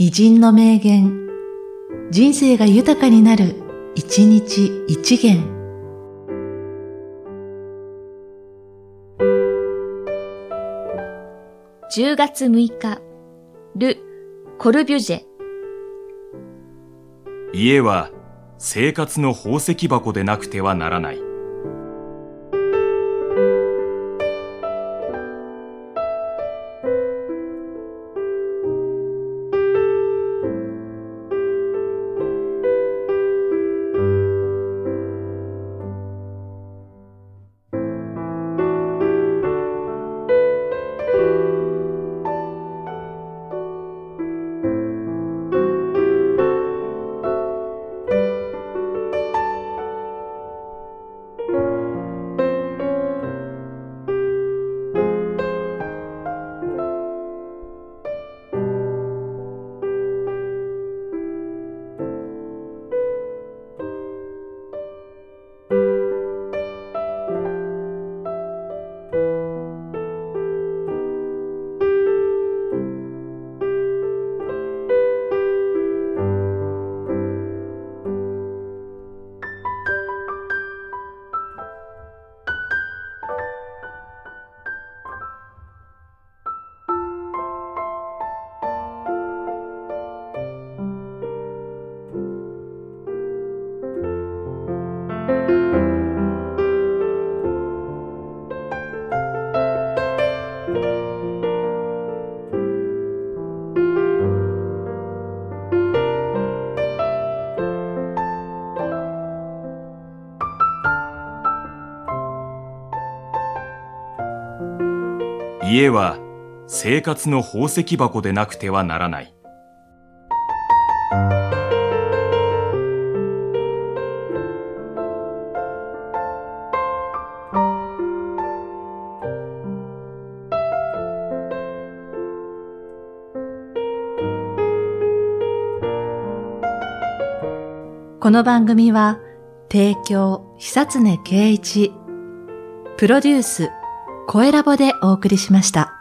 偉人の名言、人生が豊かになる、一日一元。10月6日、ル・コルビュジェ。家は生活の宝石箱でなくてはならない。家は生活の宝石箱でなくてはならない。この番組は、提供、久常圭一、プロデュース、声ラボでお送りしました。